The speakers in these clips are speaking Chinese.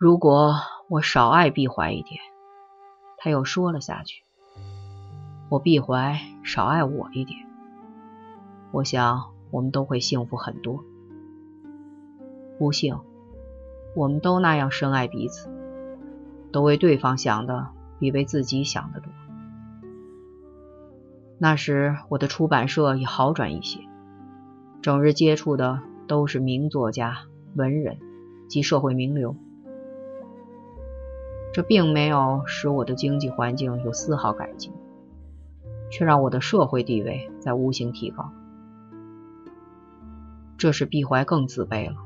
如果我少爱毕怀一点，他又说了下去。我毕怀少爱我一点，我想我们都会幸福很多。不幸，我们都那样深爱彼此，都为对方想的比为自己想的多。那时我的出版社也好转一些，整日接触的都是名作家、文人及社会名流。这并没有使我的经济环境有丝毫改进，却让我的社会地位在无形提高。这使毕怀更自卑了，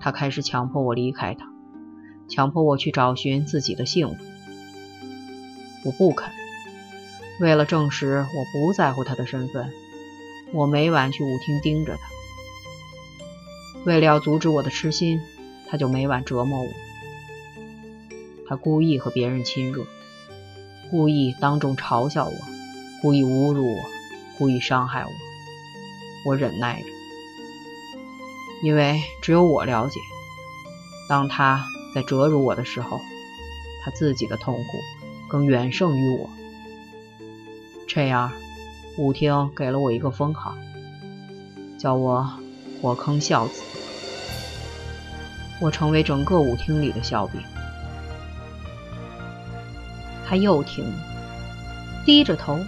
他开始强迫我离开他，强迫我去找寻自己的幸福。我不肯。为了证实我不在乎他的身份，我每晚去舞厅盯着他。为了要阻止我的痴心，他就每晚折磨我。他故意和别人亲热，故意当众嘲笑我，故意侮辱我，故意伤害我。我忍耐着，因为只有我了解，当他在折辱我的时候，他自己的痛苦更远胜于我。这样，舞厅给了我一个封号，叫我“火坑孝子”。我成为整个舞厅里的笑柄。他又停，低着头，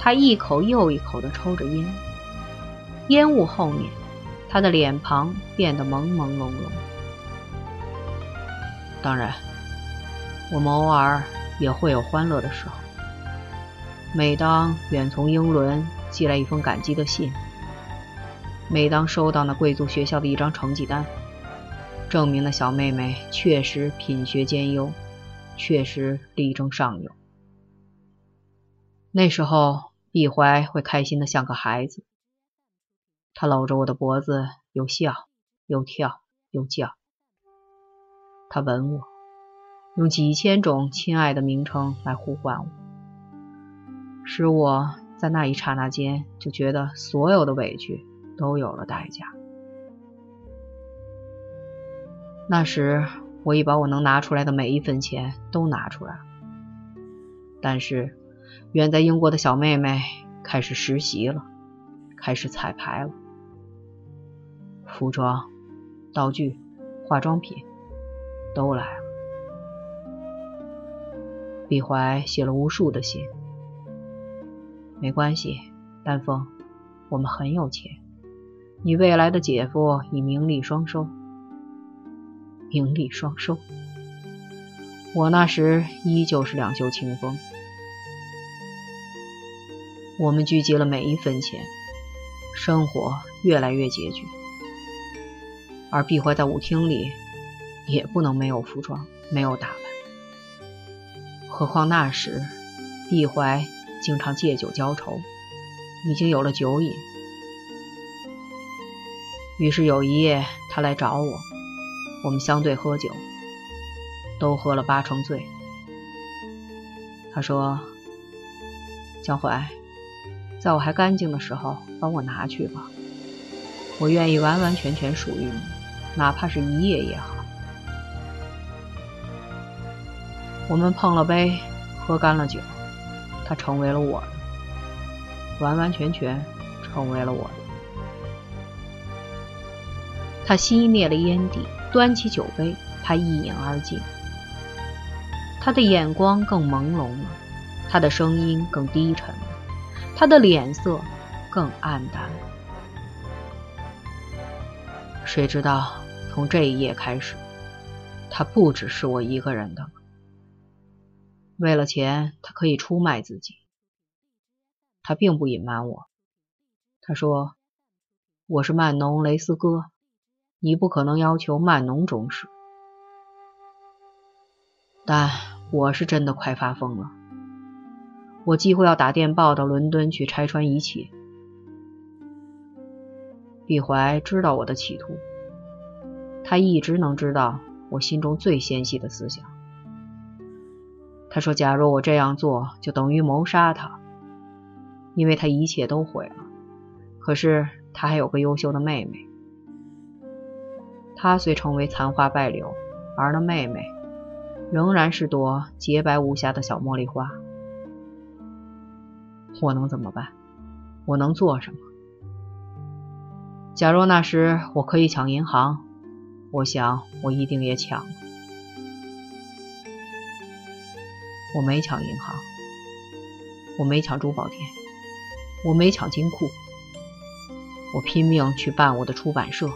他一口又一口地抽着烟。烟雾后面，他的脸庞变得朦朦胧胧。当然，我们偶尔也会有欢乐的时候。每当远从英伦寄来一封感激的信，每当收到那贵族学校的一张成绩单，证明那小妹妹确实品学兼优，确实力争上游，那时候毕怀会开心的像个孩子。他搂着我的脖子，又笑又跳又叫。他吻我，用几千种亲爱的名称来呼唤我。使我在那一刹那间就觉得所有的委屈都有了代价。那时，我已把我能拿出来的每一分钱都拿出来了。但是，远在英国的小妹妹开始实习了，开始彩排了。服装、道具、化妆品都来了。毕怀写了无数的信。没关系，丹凤，我们很有钱。你未来的姐夫已名利双收，名利双收。我那时依旧是两袖清风。我们聚集了每一分钱，生活越来越拮据。而毕怀在舞厅里也不能没有服装，没有打扮。何况那时，毕怀。经常借酒浇愁，已经有了酒瘾。于是有一夜，他来找我，我们相对喝酒，都喝了八成醉。他说：“江淮，在我还干净的时候，帮我拿去吧，我愿意完完全全属于你，哪怕是一夜也好。”我们碰了杯，喝干了酒。他成为了我的，完完全全成为了我的。他熄灭了烟蒂，端起酒杯，他一饮而尽。他的眼光更朦胧了，他的声音更低沉了，他的脸色更暗淡了。谁知道，从这一夜开始，他不只是我一个人的。为了钱，他可以出卖自己。他并不隐瞒我，他说：“我是曼农雷斯哥，你不可能要求曼农忠实。”但我是真的快发疯了，我几乎要打电报到伦敦去拆穿一切。毕怀知道我的企图，他一直能知道我心中最纤细的思想。他说：“假如我这样做，就等于谋杀他，因为他一切都毁了。可是他还有个优秀的妹妹，他虽成为残花败柳，而那妹妹仍然是朵洁白无瑕的小茉莉花。我能怎么办？我能做什么？假若那时我可以抢银行，我想我一定也抢。我没抢银行，我没抢珠宝店，我没抢金库，我拼命去办我的出版社。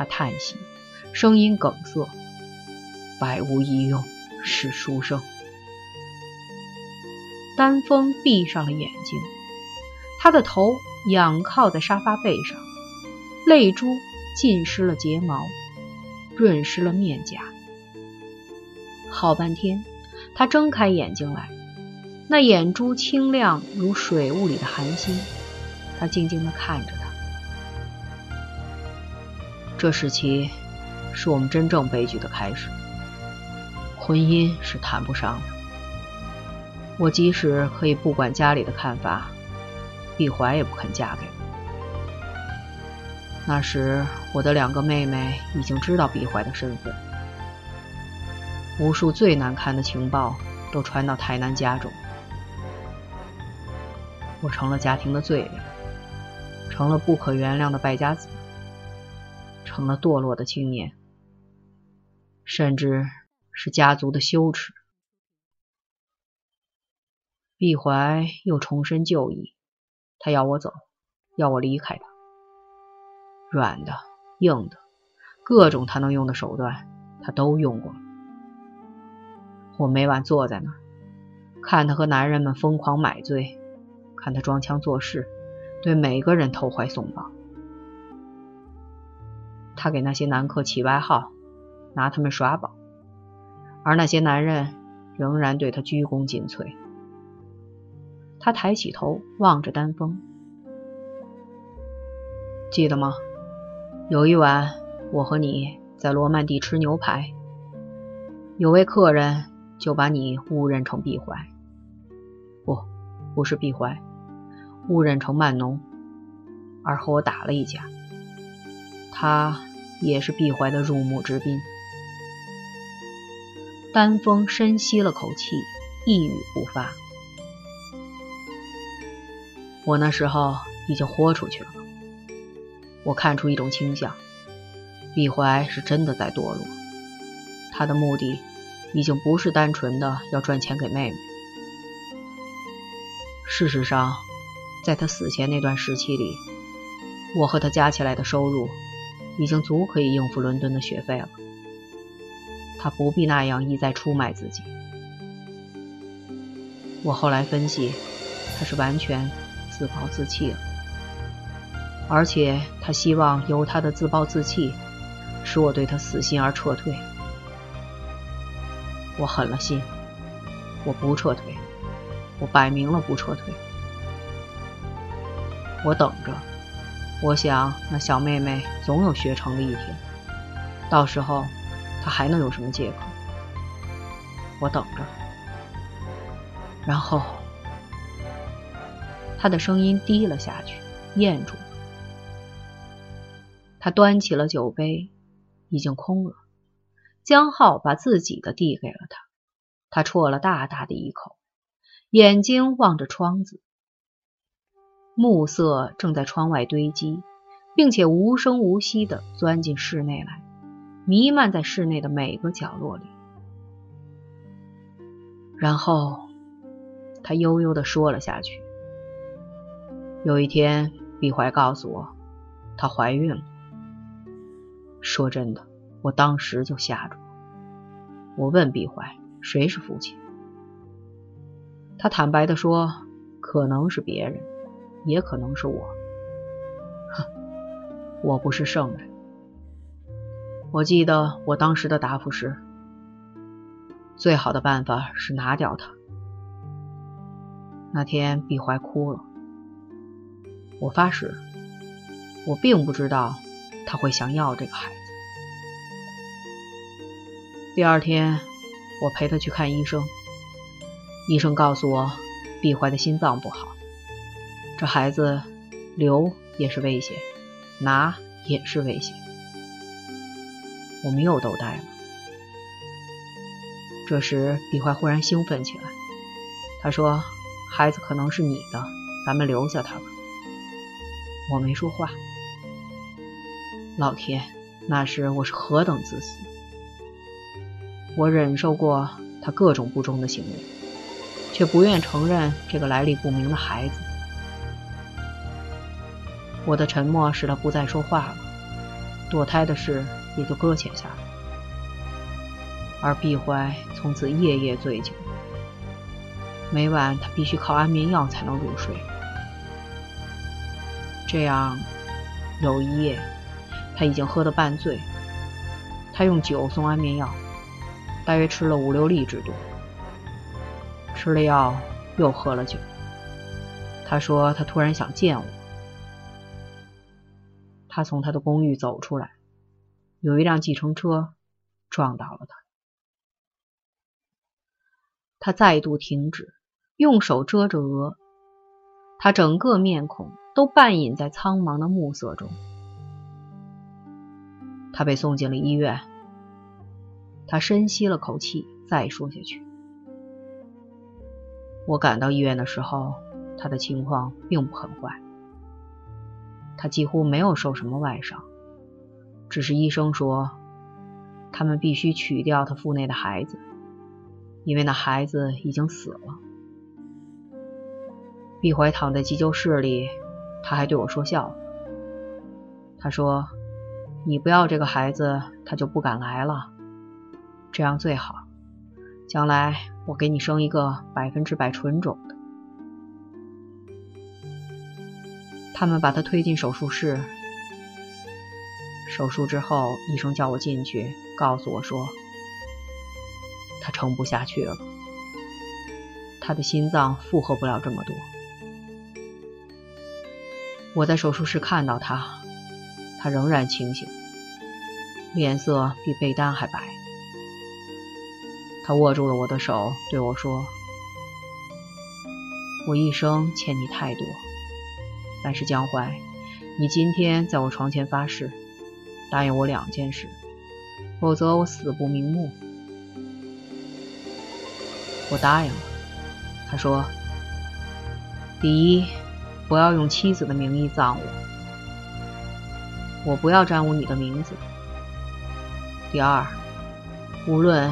他叹息，声音梗塞，百无一用是书生。丹峰闭上了眼睛，他的头仰靠在沙发背上，泪珠浸湿了睫毛，润湿了面颊。好半天，他睁开眼睛来，那眼珠清亮如水雾里的寒星。他静静地看着。这时期是我们真正悲剧的开始。婚姻是谈不上的。我即使可以不管家里的看法，碧怀也不肯嫁给我。那时，我的两个妹妹已经知道碧怀的身份。无数最难堪的情报都传到台南家中，我成了家庭的罪人，成了不可原谅的败家子，成了堕落的青年，甚至是家族的羞耻。毕怀又重申旧意，他要我走，要我离开他。软的、硬的，各种他能用的手段，他都用过了。我每晚坐在那儿，看他和男人们疯狂买醉，看他装腔作势，对每个人投怀送抱。他给那些男客起外号，拿他们耍宝，而那些男人仍然对他鞠躬尽瘁。他抬起头望着丹峰，记得吗？有一晚，我和你在罗曼蒂吃牛排，有位客人。就把你误认成毕怀，不，不是毕怀，误认成曼农，而和我打了一架。他也是毕怀的入幕之宾。丹峰深吸了口气，一语不发。我那时候已经豁出去了，我看出一种倾向，毕怀是真的在堕落，他的目的。已经不是单纯的要赚钱给妹妹。事实上，在他死前那段时期里，我和他加起来的收入已经足可以应付伦敦的学费了。他不必那样一再出卖自己。我后来分析，他是完全自暴自弃了，而且他希望由他的自暴自弃使我对他死心而撤退。我狠了心，我不撤退，我摆明了不撤退。我等着，我想那小妹妹总有学成的一天，到时候她还能有什么借口？我等着。然后，他的声音低了下去，咽住了。他端起了酒杯，已经空了。江浩把自己的递给了他，他啜了大大的一口，眼睛望着窗子，暮色正在窗外堆积，并且无声无息地钻进室内来，弥漫在室内的每个角落里。然后他悠悠地说了下去：“有一天，碧怀告诉我，她怀孕了。说真的。”我当时就吓住了。我问毕怀：“谁是父亲？”他坦白的说：“可能是别人，也可能是我。”哼，我不是圣人。我记得我当时的答复是：“最好的办法是拿掉他。”那天毕怀哭了。我发誓，我并不知道他会想要这个孩子。第二天，我陪他去看医生。医生告诉我，毕怀的心脏不好，这孩子留也是危险，拿也是危险。我们又都呆了。这时，李怀忽然兴奋起来，他说：“孩子可能是你的，咱们留下他吧。”我没说话。老天，那时我是何等自私！我忍受过他各种不忠的行为，却不愿承认这个来历不明的孩子。我的沉默使他不再说话了，堕胎的事也就搁浅下来。而毕怀从此夜夜醉酒，每晚他必须靠安眠药才能入睡。这样，有一夜，他已经喝得半醉。他用酒送安眠药，大约吃了五六粒之多。吃了药，又喝了酒。他说他突然想见我。他从他的公寓走出来，有一辆计程车撞倒了他。他再度停止，用手遮着额，他整个面孔。都半隐在苍茫的暮色中。他被送进了医院。他深吸了口气，再说下去。我赶到医院的时候，他的情况并不很坏，他几乎没有受什么外伤，只是医生说，他们必须取掉他腹内的孩子，因为那孩子已经死了。毕怀躺在急救室里。他还对我说笑，他说：“你不要这个孩子，他就不敢来了。这样最好，将来我给你生一个百分之百纯种的。”他们把他推进手术室，手术之后，医生叫我进去，告诉我说：“他撑不下去了，他的心脏负荷不了这么多。”我在手术室看到他，他仍然清醒，脸色比被单还白。他握住了我的手，对我说：“我一生欠你太多，但是江淮，你今天在我床前发誓，答应我两件事，否则我死不瞑目。”我答应了。他说：“第一。”不要用妻子的名义葬我，我不要沾污你的名字。第二，无论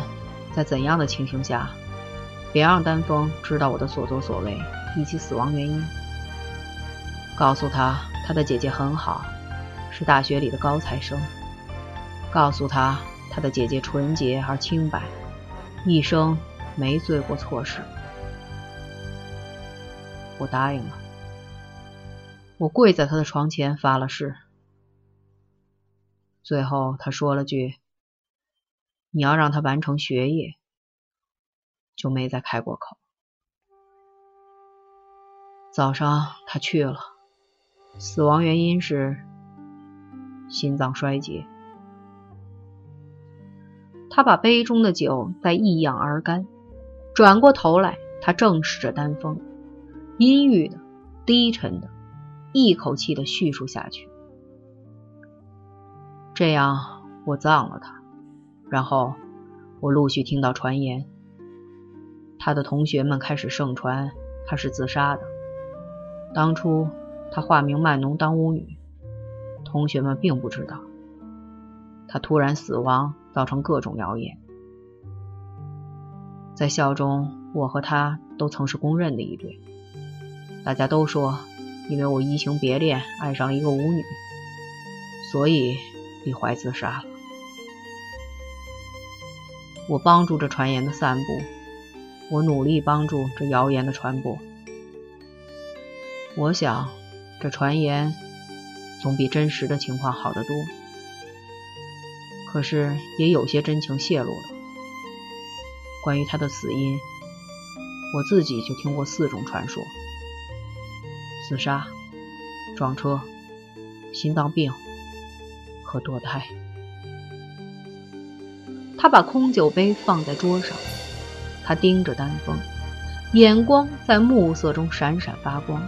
在怎样的情形下，别让丹峰知道我的所作所为以及死亡原因。告诉他，他的姐姐很好，是大学里的高材生。告诉他，他的姐姐纯洁而清白，一生没做过错事。我答应了。我跪在他的床前发了誓，最后他说了句：“你要让他完成学业。”就没再开过口。早上他去了，死亡原因是心脏衰竭。他把杯中的酒再一仰而干，转过头来，他正视着丹峰，阴郁的、低沉的。一口气的叙述下去，这样我葬了他，然后我陆续听到传言，他的同学们开始盛传他是自杀的。当初他化名曼农当巫女，同学们并不知道，他突然死亡造成各种谣言。在校中，我和他都曾是公认的一对，大家都说。因为我移情别恋，爱上了一个舞女，所以李怀自杀了。我帮助这传言的散布，我努力帮助这谣言的传播。我想，这传言总比真实的情况好得多。可是，也有些真情泄露了。关于他的死因，我自己就听过四种传说。自杀、撞车、心脏病和堕胎。他把空酒杯放在桌上，他盯着丹峰，眼光在暮色中闪闪发光。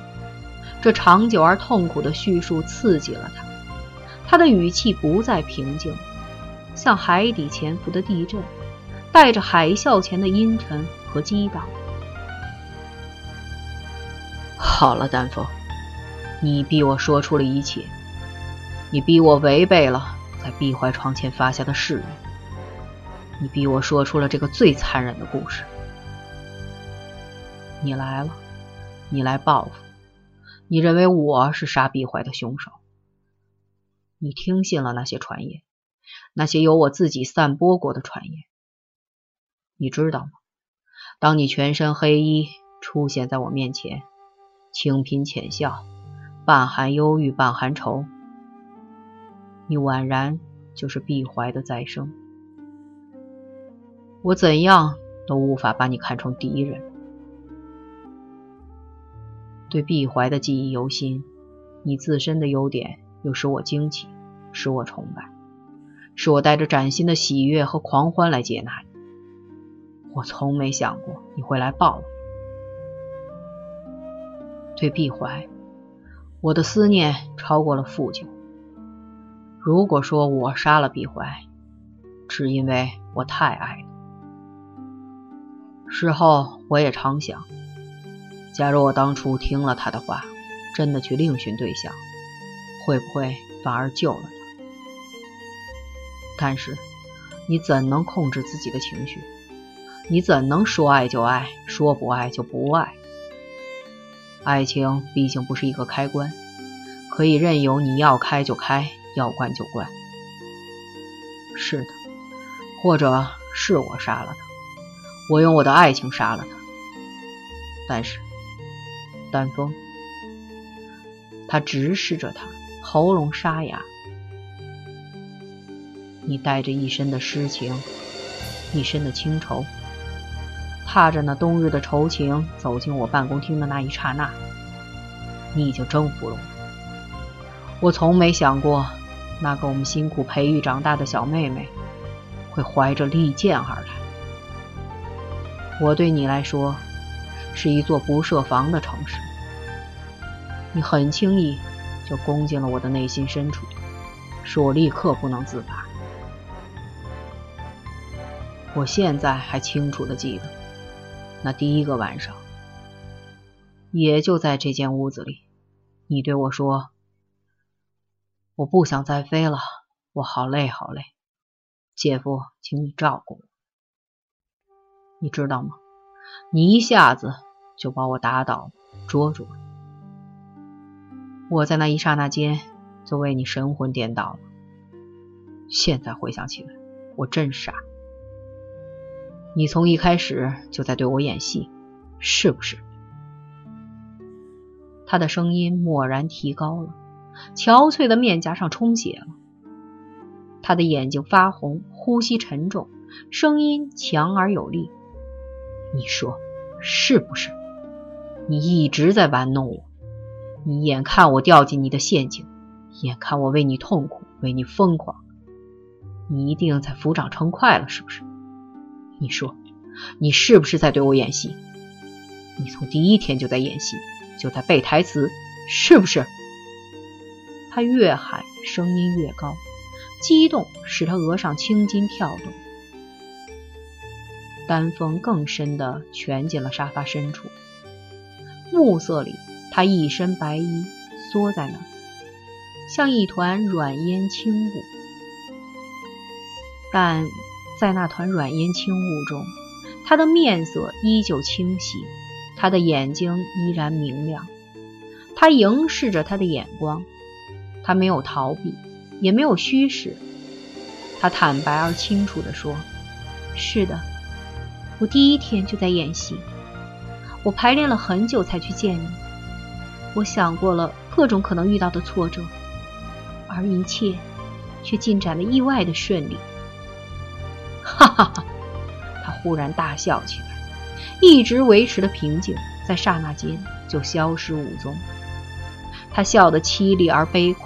这长久而痛苦的叙述刺激了他，他的语气不再平静，像海底潜伏的地震，带着海啸前的阴沉和激荡。好了，丹凤，你逼我说出了一切，你逼我违背了在碧怀床前发下的誓言，你逼我说出了这个最残忍的故事。你来了，你来报复，你认为我是杀碧怀的凶手，你听信了那些传言，那些由我自己散播过的传言。你知道吗？当你全身黑衣出现在我面前。清颦浅笑，半含忧郁，半含愁。你宛然就是碧怀的再生。我怎样都无法把你看成敌人。对碧怀的记忆犹新，你自身的优点又使我惊奇，使我崇拜，使我带着崭新的喜悦和狂欢来接纳你。我从没想过你会来抱我。对碧怀，我的思念超过了父亲。如果说我杀了碧怀，只因为我太爱了。事后我也常想，假如我当初听了他的话，真的去另寻对象，会不会反而救了他？但是你怎能控制自己的情绪？你怎能说爱就爱，说不爱就不爱？爱情毕竟不是一个开关，可以任由你要开就开，要关就关。是的，或者是我杀了他，我用我的爱情杀了他。但是，丹枫，他直视着他，喉咙沙哑。你带着一身的诗情，一身的清愁。踏着那冬日的愁情走进我办公厅的那一刹那，你已经征服了我。我从没想过，那个我们辛苦培育长大的小妹妹，会怀着利剑而来。我对你来说，是一座不设防的城市。你很轻易就攻进了我的内心深处，使我立刻不能自拔。我现在还清楚的记得。那第一个晚上，也就在这间屋子里，你对我说：“我不想再飞了，我好累好累，姐夫，请你照顾我。”你知道吗？你一下子就把我打倒，捉住了。我在那一刹那间就为你神魂颠倒了。现在回想起来，我真傻。你从一开始就在对我演戏，是不是？他的声音蓦然提高了，憔悴的面颊上充血了，他的眼睛发红，呼吸沉重，声音强而有力。你说是不是？你一直在玩弄我，你眼看我掉进你的陷阱，眼看我为你痛苦，为你疯狂，你一定在抚掌成快了，是不是？你说，你是不是在对我演戏？你从第一天就在演戏，就在背台词，是不是？他越喊，声音越高，激动使他额上青筋跳动。丹枫更深地蜷进了沙发深处，暮色里，他一身白衣缩在那儿，像一团软烟轻雾，但。在那团软烟轻雾中，他的面色依旧清晰，他的眼睛依然明亮。他凝视着他的眼光，他没有逃避，也没有虚饰。他坦白而清楚地说：“是的，我第一天就在演戏，我排练了很久才去见你。我想过了各种可能遇到的挫折，而一切却进展的意外的顺利。”哈哈哈！他忽然大笑起来，一直维持的平静在刹那间就消失无踪。他笑得凄厉而悲苦，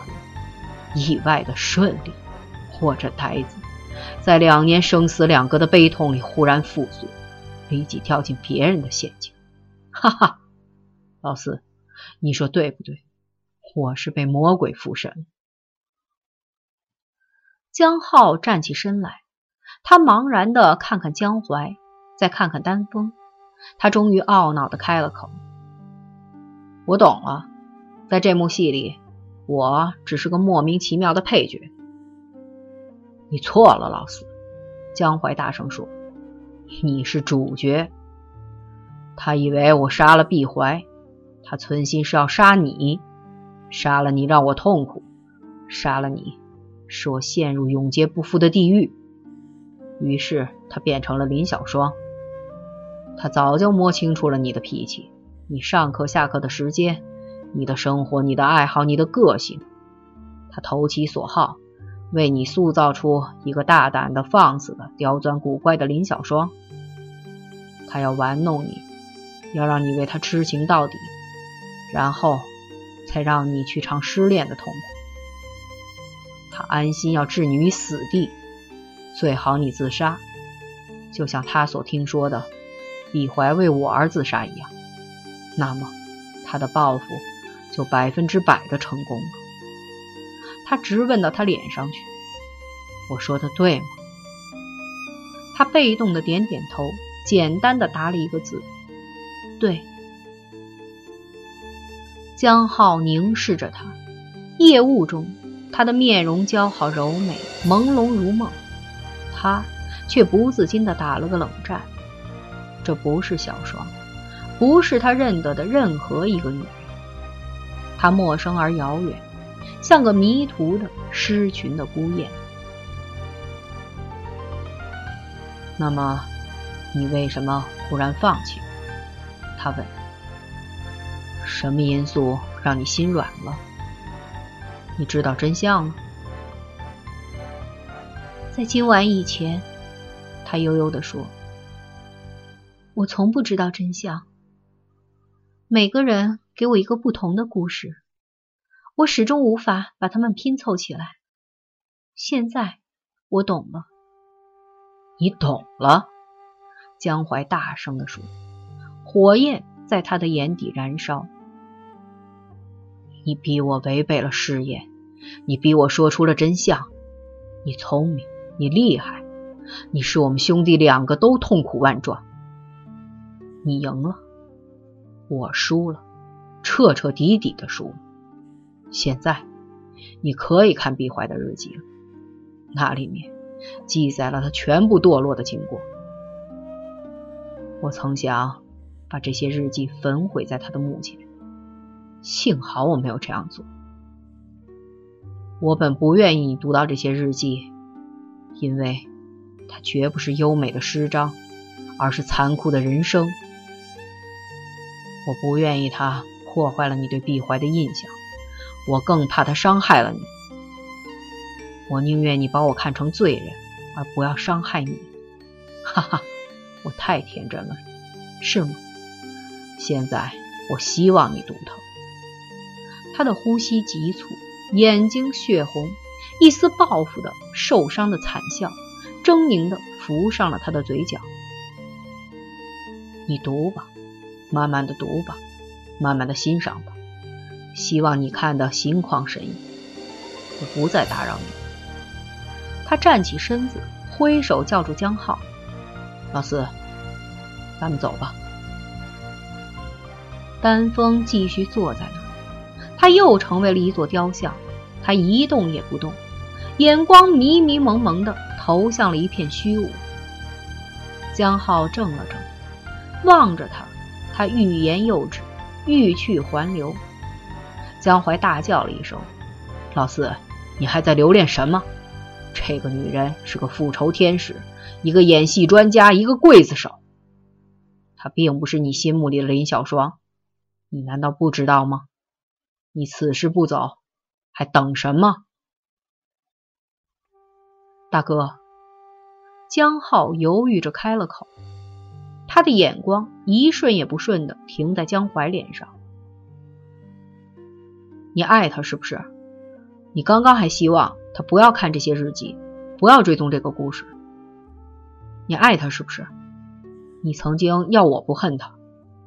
意外的顺利，或者呆子，在两年生死两隔的悲痛里忽然复苏，一起跳进别人的陷阱。哈哈，老四，你说对不对？我是被魔鬼附身。江浩站起身来，他茫然的看看江淮，再看看丹枫，他终于懊恼的开了口：“我懂了，在这幕戏里，我只是个莫名其妙的配角。”你错了，老四。江淮大声说：“你是主角。”他以为我杀了毕怀，他存心是要杀你，杀了你让我痛苦，杀了你使我陷入永劫不复的地狱。于是他变成了林小双。他早就摸清楚了你的脾气，你上课下课的时间，你的生活，你的爱好，你的个性。他投其所好。为你塑造出一个大胆的、放肆的、刁钻古怪的林小双，他要玩弄你，要让你为他痴情到底，然后才让你去尝失恋的痛苦。他安心要置你于死地，最好你自杀，就像他所听说的李怀为我而自杀一样，那么他的报复就百分之百的成功了。他直问到他脸上去，我说的对吗？他被动的点点头，简单的答了一个字：对。江浩凝视着他，夜雾中，他的面容姣好柔美，朦胧如梦，他却不自禁的打了个冷战。这不是小双，不是他认得的任何一个女人，她陌生而遥远。像个迷途的失群的孤雁。那么，你为什么忽然放弃？他问。什么因素让你心软了？你知道真相了？在今晚以前，他悠悠地说：“我从不知道真相。每个人给我一个不同的故事。”我始终无法把它们拼凑起来。现在我懂了。你懂了？江淮大声地说，火焰在他的眼底燃烧。你逼我违背了誓言，你逼我说出了真相。你聪明，你厉害，你使我们兄弟两个都痛苦万状。你赢了，我输了，彻彻底底的输了。现在，你可以看毕怀的日记了，那里面记载了他全部堕落的经过。我曾想把这些日记焚毁在他的墓前，幸好我没有这样做。我本不愿意你读到这些日记，因为它绝不是优美的诗章，而是残酷的人生。我不愿意它破坏了你对毕怀的印象。我更怕他伤害了你，我宁愿你把我看成罪人，而不要伤害你。哈哈，我太天真了，是吗？现在我希望你读它。他的呼吸急促，眼睛血红，一丝报复的、受伤的惨笑，狰狞的浮上了他的嘴角。你读吧，慢慢的读吧，慢慢的欣赏吧。希望你看得心旷神怡，我不再打扰你。他站起身子，挥手叫住江浩：“老四，咱们走吧。”丹枫继续坐在那儿，他又成为了一座雕像，他一动也不动，眼光迷迷蒙蒙的投向了一片虚无。江浩怔了怔，望着他，他欲言又止，欲去还留。江淮大叫了一声：“老四，你还在留恋什么？这个女人是个复仇天使，一个演戏专家，一个刽子手。她并不是你心目里的林小双，你难道不知道吗？你此时不走，还等什么？”大哥，江浩犹豫着开了口，他的眼光一瞬也不瞬的停在江淮脸上。你爱他是不是？你刚刚还希望他不要看这些日记，不要追踪这个故事。你爱他是不是？你曾经要我不恨他，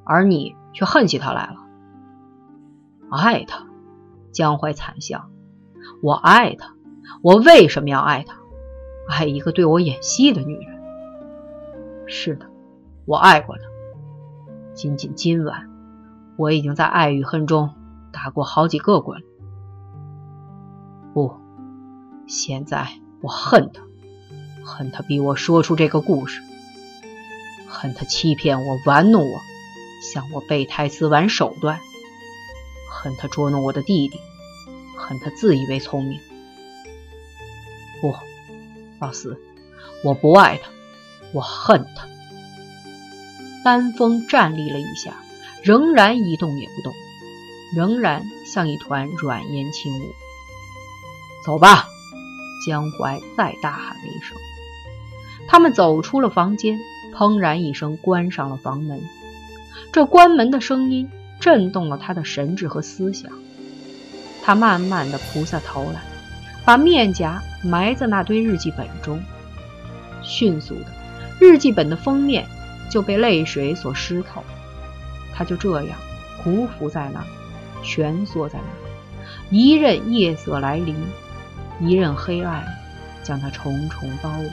而你却恨起他来了。爱他，江淮惨笑。我爱他，我为什么要爱他？爱一个对我演戏的女人？是的，我爱过他。仅仅今晚，我已经在爱与恨中打过好几个滚。不，现在我恨他，恨他逼我说出这个故事，恨他欺骗我、玩弄我，向我背台词、玩手段，恨他捉弄我的弟弟，恨他自以为聪明。不，老四，我不爱他，我恨他。丹峰站立了一下，仍然一动也不动，仍然像一团软烟轻雾。走吧，江淮再大喊了一声。他们走出了房间，砰然一声关上了房门。这关门的声音震动了他的神智和思想。他慢慢的扑下头来。把面颊埋在那堆日记本中，迅速的，日记本的封面就被泪水所湿透。他就这样匍匐在那，蜷缩在那，一任夜色来临，一任黑暗将他重重包围。